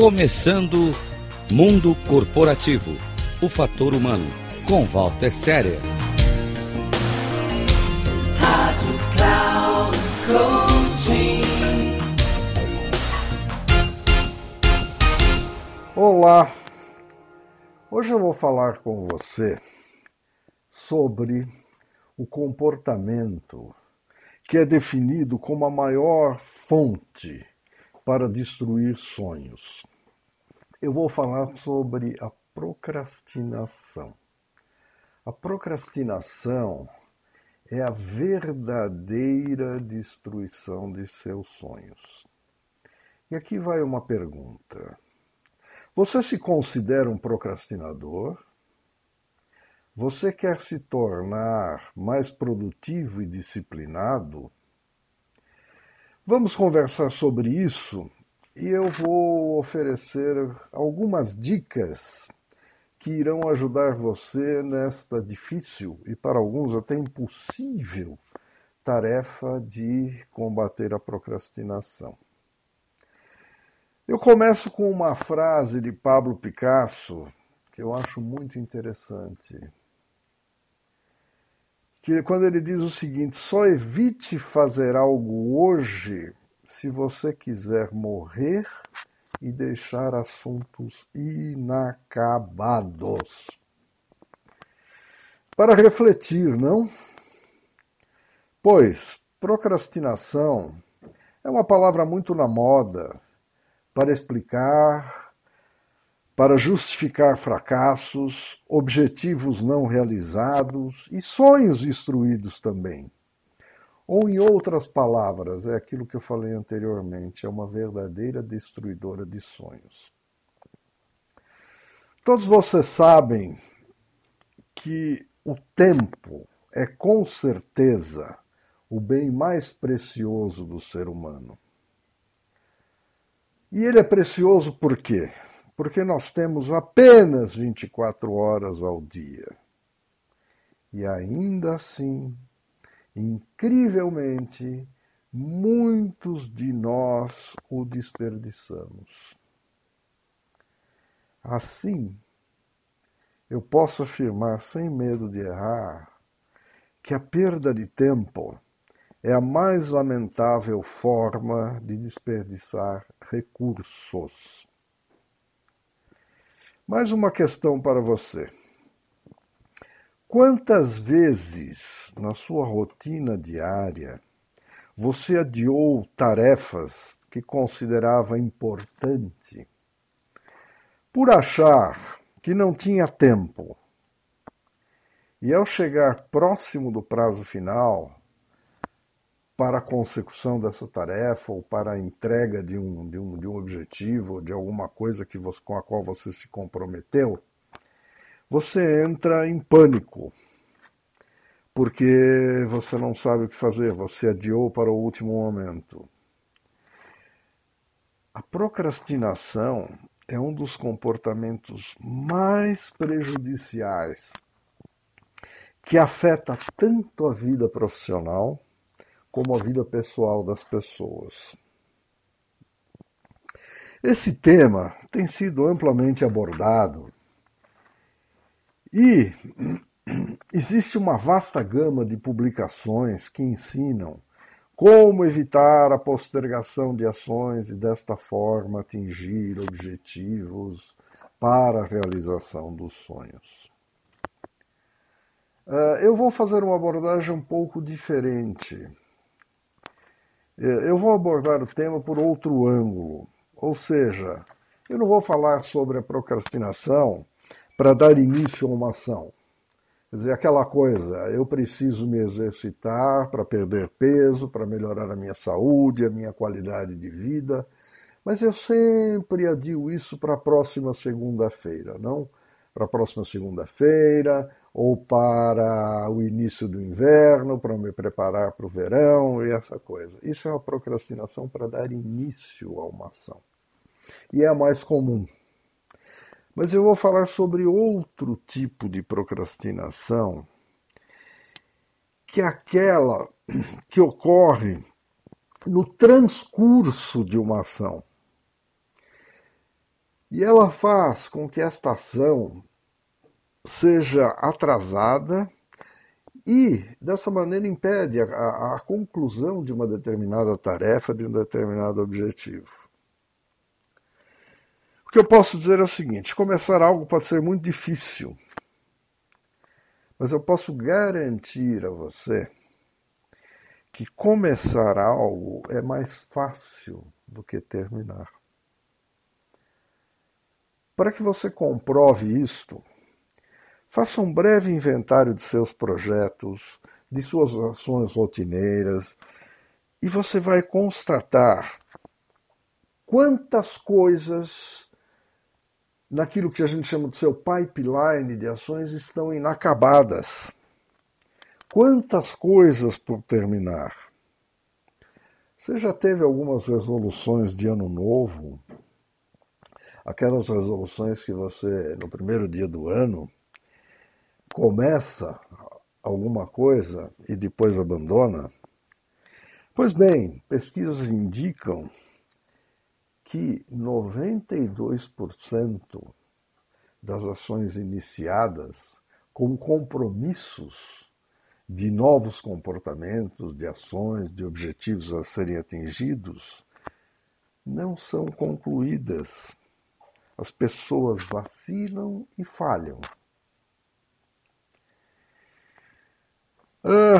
Começando Mundo Corporativo O Fator Humano, com Walter Séria. Rádio Cloud Coaching. Olá, hoje eu vou falar com você sobre o comportamento que é definido como a maior fonte para destruir sonhos. Eu vou falar sobre a procrastinação. A procrastinação é a verdadeira destruição de seus sonhos. E aqui vai uma pergunta. Você se considera um procrastinador? Você quer se tornar mais produtivo e disciplinado? Vamos conversar sobre isso e eu vou oferecer algumas dicas que irão ajudar você nesta difícil e para alguns até impossível tarefa de combater a procrastinação. Eu começo com uma frase de Pablo Picasso que eu acho muito interessante que quando ele diz o seguinte: só evite fazer algo hoje se você quiser morrer e deixar assuntos inacabados. Para refletir, não? Pois procrastinação é uma palavra muito na moda para explicar para justificar fracassos, objetivos não realizados e sonhos destruídos também. Ou, em outras palavras, é aquilo que eu falei anteriormente, é uma verdadeira destruidora de sonhos. Todos vocês sabem que o tempo é com certeza o bem mais precioso do ser humano. E ele é precioso por quê? Porque nós temos apenas 24 horas ao dia. E ainda assim, incrivelmente, muitos de nós o desperdiçamos. Assim, eu posso afirmar sem medo de errar que a perda de tempo é a mais lamentável forma de desperdiçar recursos. Mais uma questão para você. Quantas vezes na sua rotina diária você adiou tarefas que considerava importante por achar que não tinha tempo? E ao chegar próximo do prazo final, para a consecução dessa tarefa ou para a entrega de um, de um, de um objetivo, de alguma coisa que você, com a qual você se comprometeu, você entra em pânico, porque você não sabe o que fazer, você adiou para o último momento. A procrastinação é um dos comportamentos mais prejudiciais que afeta tanto a vida profissional como a vida pessoal das pessoas. Esse tema tem sido amplamente abordado e existe uma vasta gama de publicações que ensinam como evitar a postergação de ações e desta forma atingir objetivos para a realização dos sonhos. Ah, eu vou fazer uma abordagem um pouco diferente eu vou abordar o tema por outro ângulo, ou seja, eu não vou falar sobre a procrastinação para dar início a uma ação. Quer dizer, aquela coisa, eu preciso me exercitar para perder peso, para melhorar a minha saúde, a minha qualidade de vida, mas eu sempre adio isso para a próxima segunda-feira, não para a próxima segunda-feira, ou para o início do inverno, para me preparar para o verão e essa coisa. Isso é uma procrastinação para dar início a uma ação. E é a mais comum. Mas eu vou falar sobre outro tipo de procrastinação, que é aquela que ocorre no transcurso de uma ação. E ela faz com que esta ação seja atrasada e, dessa maneira, impede a, a, conclusão de uma determinada tarefa, de um determinado objetivo. O que eu posso dizer é o seguinte: começar algo pode ser muito difícil, mas eu posso garantir a você que começar algo é mais fácil do que terminar. Para que você comprove isto, Faça um breve inventário de seus projetos, de suas ações rotineiras, e você vai constatar quantas coisas naquilo que a gente chama de seu pipeline de ações estão inacabadas. Quantas coisas por terminar. Você já teve algumas resoluções de ano novo? Aquelas resoluções que você, no primeiro dia do ano, começa alguma coisa e depois abandona? Pois bem, pesquisas indicam que 92% das ações iniciadas com compromissos de novos comportamentos, de ações, de objetivos a serem atingidos, não são concluídas. As pessoas vacilam e falham. Uh,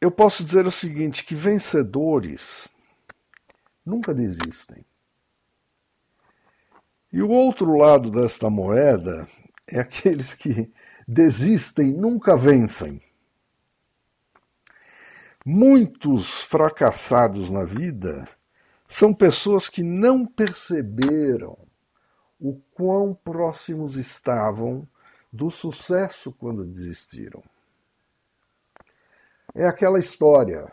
eu posso dizer o seguinte: que vencedores nunca desistem. E o outro lado desta moeda é aqueles que desistem nunca vencem. Muitos fracassados na vida são pessoas que não perceberam o quão próximos estavam do sucesso quando desistiram. É aquela história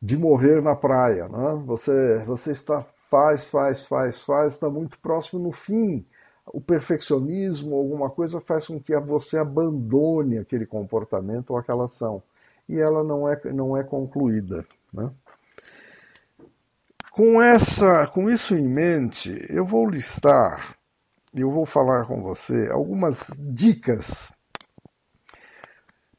de morrer na praia. Né? Você, você está faz, faz, faz, faz, está muito próximo no fim. O perfeccionismo, alguma coisa faz com que você abandone aquele comportamento ou aquela ação. E ela não é, não é concluída. Né? Com, essa, com isso em mente, eu vou listar eu vou falar com você algumas dicas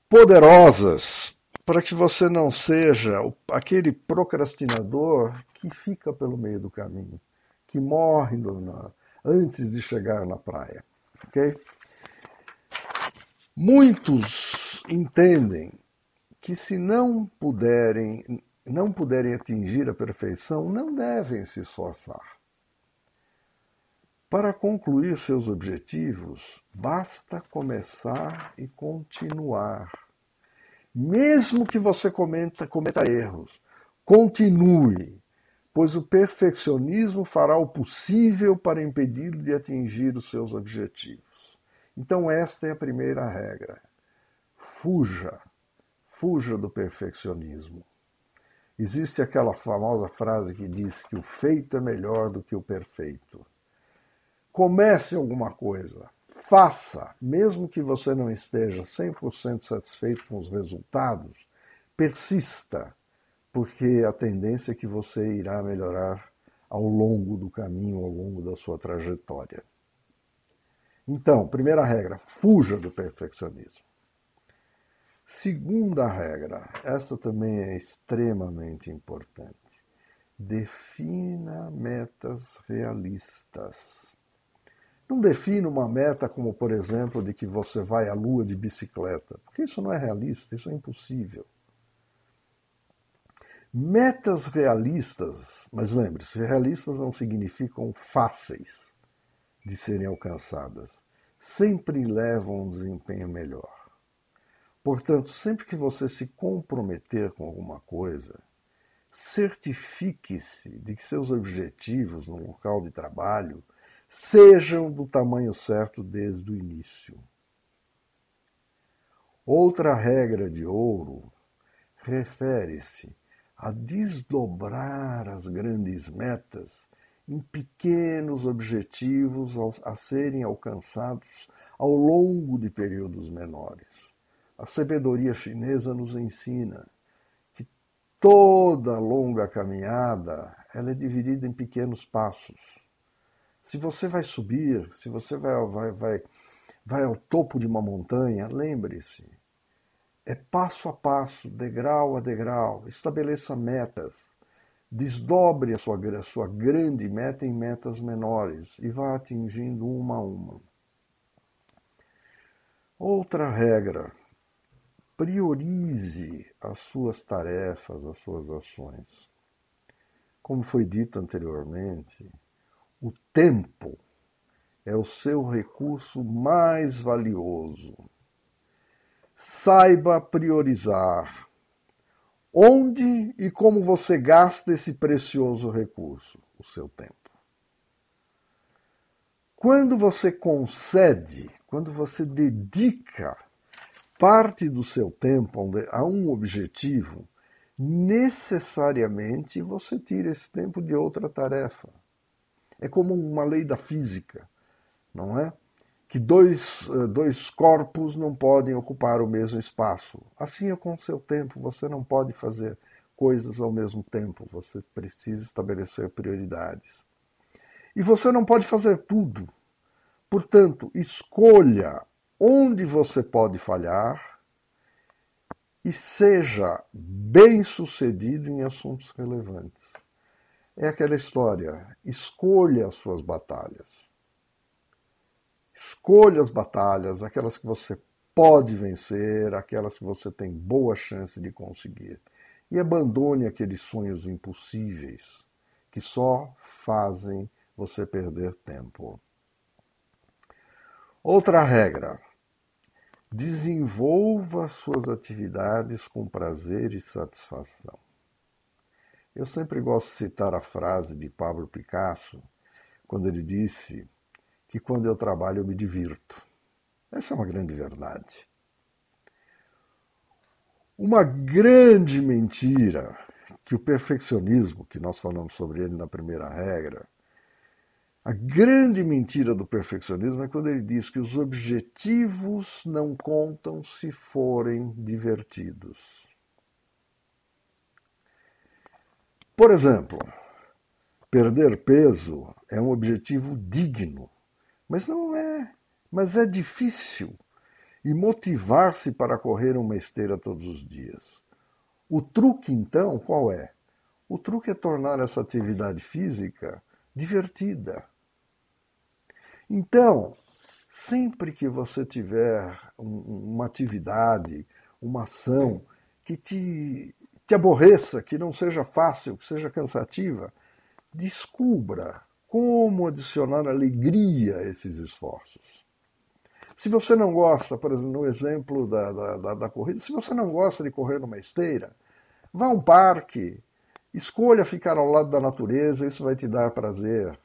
poderosas para que você não seja aquele procrastinador que fica pelo meio do caminho, que morre no, antes de chegar na praia. Ok? Muitos entendem que se não puderem, não puderem atingir a perfeição, não devem se esforçar. Para concluir seus objetivos, basta começar e continuar. Mesmo que você cometa, cometa erros, continue, pois o perfeccionismo fará o possível para impedi-lo de atingir os seus objetivos. Então, esta é a primeira regra. Fuja, fuja do perfeccionismo. Existe aquela famosa frase que diz que o feito é melhor do que o perfeito. Comece alguma coisa, faça, mesmo que você não esteja 100% satisfeito com os resultados, persista, porque a tendência é que você irá melhorar ao longo do caminho, ao longo da sua trajetória. Então, primeira regra, fuja do perfeccionismo. Segunda regra, essa também é extremamente importante. Defina metas realistas. Não defina uma meta como, por exemplo, de que você vai à lua de bicicleta, porque isso não é realista, isso é impossível. Metas realistas, mas lembre-se, realistas não significam fáceis de serem alcançadas. Sempre levam um desempenho melhor. Portanto, sempre que você se comprometer com alguma coisa, certifique-se de que seus objetivos no local de trabalho sejam do tamanho certo desde o início. Outra regra de ouro refere-se a desdobrar as grandes metas em pequenos objetivos a serem alcançados ao longo de períodos menores. A sabedoria chinesa nos ensina que toda longa caminhada ela é dividida em pequenos passos. Se você vai subir, se você vai, vai, vai, vai ao topo de uma montanha, lembre-se, é passo a passo, degrau a degrau, estabeleça metas, desdobre a sua, a sua grande meta em metas menores e vá atingindo uma a uma. Outra regra: priorize as suas tarefas, as suas ações. Como foi dito anteriormente, o tempo é o seu recurso mais valioso. Saiba priorizar onde e como você gasta esse precioso recurso, o seu tempo. Quando você concede, quando você dedica parte do seu tempo a um objetivo, necessariamente você tira esse tempo de outra tarefa. É como uma lei da física, não é? Que dois, eh, dois corpos não podem ocupar o mesmo espaço. Assim é com o seu tempo, você não pode fazer coisas ao mesmo tempo, você precisa estabelecer prioridades. E você não pode fazer tudo. Portanto, escolha onde você pode falhar e seja bem sucedido em assuntos relevantes. É aquela história: escolha as suas batalhas. Escolha as batalhas, aquelas que você pode vencer, aquelas que você tem boa chance de conseguir. E abandone aqueles sonhos impossíveis que só fazem você perder tempo. Outra regra: desenvolva suas atividades com prazer e satisfação. Eu sempre gosto de citar a frase de Pablo Picasso, quando ele disse que quando eu trabalho eu me divirto. Essa é uma grande verdade. Uma grande mentira que o perfeccionismo, que nós falamos sobre ele na primeira regra, a grande mentira do perfeccionismo é quando ele diz que os objetivos não contam se forem divertidos. Por exemplo, perder peso é um objetivo digno, mas não é, mas é difícil. E motivar-se para correr uma esteira todos os dias. O truque, então, qual é? O truque é tornar essa atividade física divertida. Então, sempre que você tiver uma atividade, uma ação que te te aborreça, que não seja fácil, que seja cansativa, descubra como adicionar alegria a esses esforços. Se você não gosta, por exemplo, no exemplo da, da, da, da corrida, se você não gosta de correr numa esteira, vá a um parque, escolha ficar ao lado da natureza, isso vai te dar prazer.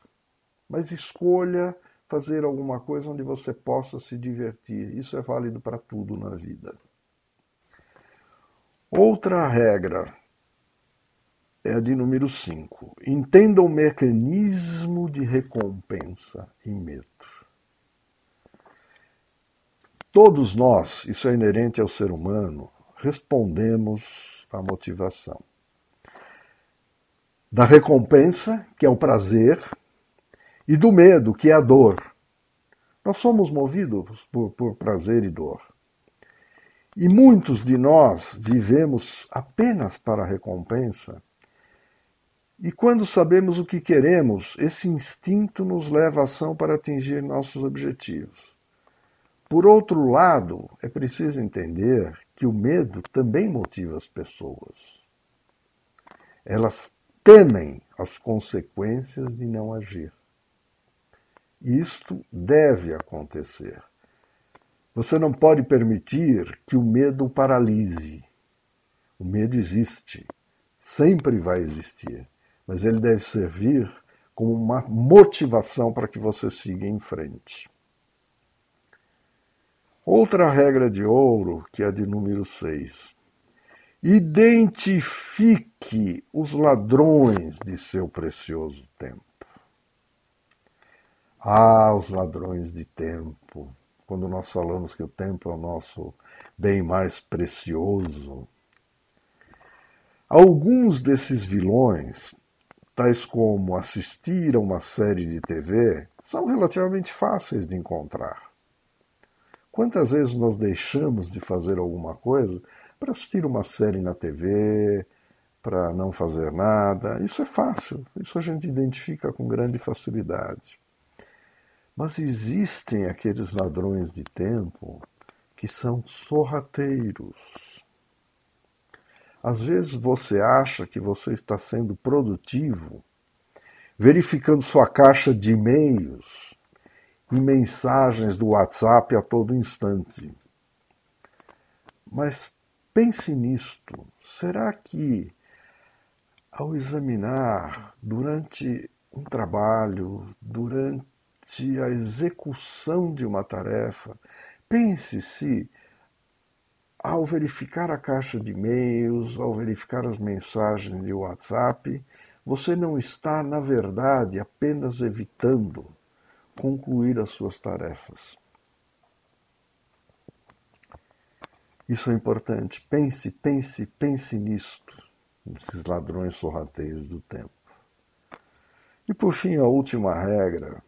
Mas escolha fazer alguma coisa onde você possa se divertir. Isso é válido para tudo na vida. Outra regra é a de número 5. Entenda o mecanismo de recompensa e medo. Todos nós, isso é inerente ao ser humano, respondemos à motivação. Da recompensa, que é o prazer, e do medo, que é a dor. Nós somos movidos por, por prazer e dor. E muitos de nós vivemos apenas para a recompensa. E quando sabemos o que queremos, esse instinto nos leva à ação para atingir nossos objetivos. Por outro lado, é preciso entender que o medo também motiva as pessoas. Elas temem as consequências de não agir. Isto deve acontecer. Você não pode permitir que o medo o paralise. O medo existe, sempre vai existir, mas ele deve servir como uma motivação para que você siga em frente. Outra regra de ouro, que é a de número 6. Identifique os ladrões de seu precioso tempo. Ah, os ladrões de tempo quando nós falamos que o tempo é o nosso bem mais precioso. Alguns desses vilões, tais como assistir a uma série de TV, são relativamente fáceis de encontrar. Quantas vezes nós deixamos de fazer alguma coisa para assistir uma série na TV, para não fazer nada? Isso é fácil, isso a gente identifica com grande facilidade. Mas existem aqueles ladrões de tempo que são sorrateiros. Às vezes você acha que você está sendo produtivo, verificando sua caixa de e-mails e mensagens do WhatsApp a todo instante. Mas pense nisto: será que, ao examinar durante um trabalho, durante a execução de uma tarefa, pense se, ao verificar a caixa de e-mails, ao verificar as mensagens de WhatsApp, você não está, na verdade, apenas evitando concluir as suas tarefas. Isso é importante. Pense, pense, pense nisto, nesses ladrões sorrateiros do tempo. E por fim, a última regra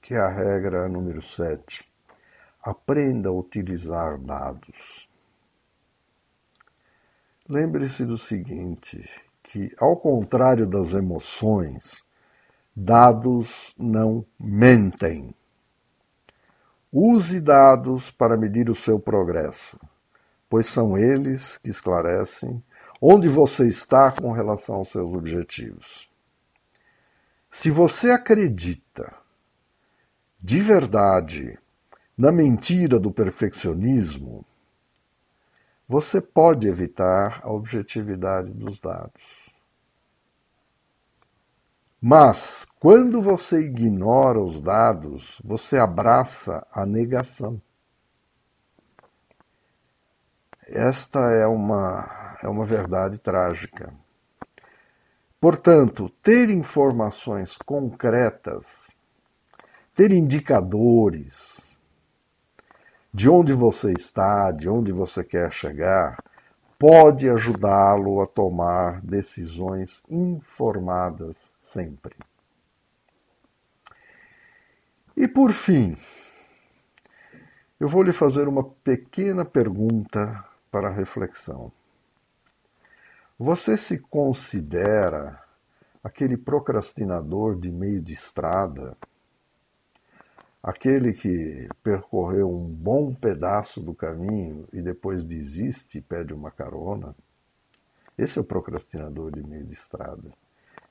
que é a regra número 7. Aprenda a utilizar dados. Lembre-se do seguinte, que ao contrário das emoções, dados não mentem. Use dados para medir o seu progresso, pois são eles que esclarecem onde você está com relação aos seus objetivos. Se você acredita de verdade na mentira do perfeccionismo, você pode evitar a objetividade dos dados. Mas, quando você ignora os dados, você abraça a negação. Esta é uma, é uma verdade trágica. Portanto, ter informações concretas ter indicadores de onde você está, de onde você quer chegar, pode ajudá-lo a tomar decisões informadas sempre. E por fim, eu vou lhe fazer uma pequena pergunta para reflexão. Você se considera aquele procrastinador de meio de estrada Aquele que percorreu um bom pedaço do caminho e depois desiste e pede uma carona, esse é o procrastinador de meio de estrada.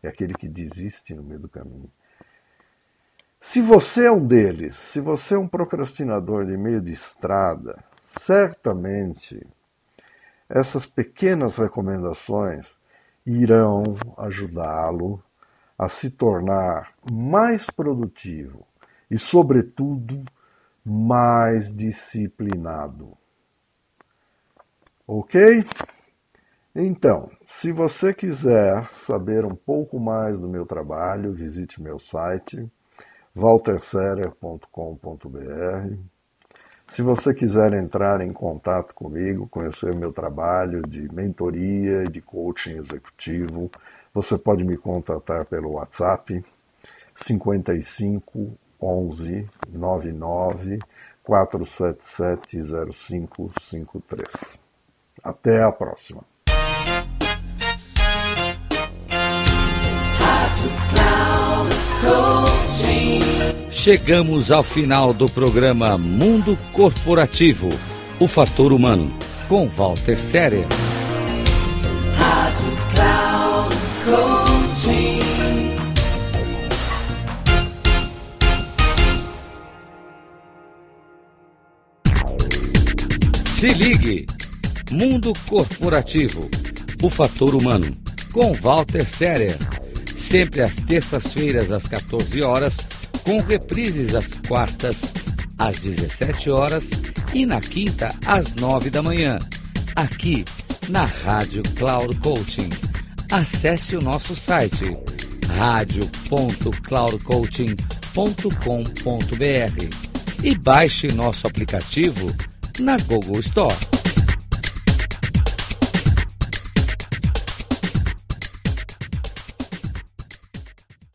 É aquele que desiste no meio do caminho. Se você é um deles, se você é um procrastinador de meio de estrada, certamente essas pequenas recomendações irão ajudá-lo a se tornar mais produtivo, e, sobretudo, mais disciplinado. Ok? Então, se você quiser saber um pouco mais do meu trabalho, visite meu site walterserer.com.br. Se você quiser entrar em contato comigo, conhecer meu trabalho de mentoria e de coaching executivo, você pode me contatar pelo WhatsApp 55 11 99 477 0553. Até a próxima. Chegamos ao final do programa Mundo Corporativo, o fator humano, com Walter Séria. Rádio Cloud Coaching. Se ligue! Mundo Corporativo, o fator humano, com Walter Serer. Sempre às terças-feiras, às 14 horas, com reprises às quartas, às 17 horas e na quinta, às 9 da manhã. Aqui, na Rádio Cloud Coaching. Acesse o nosso site radio.cloudcoaching.com.br e baixe nosso aplicativo na Google Store.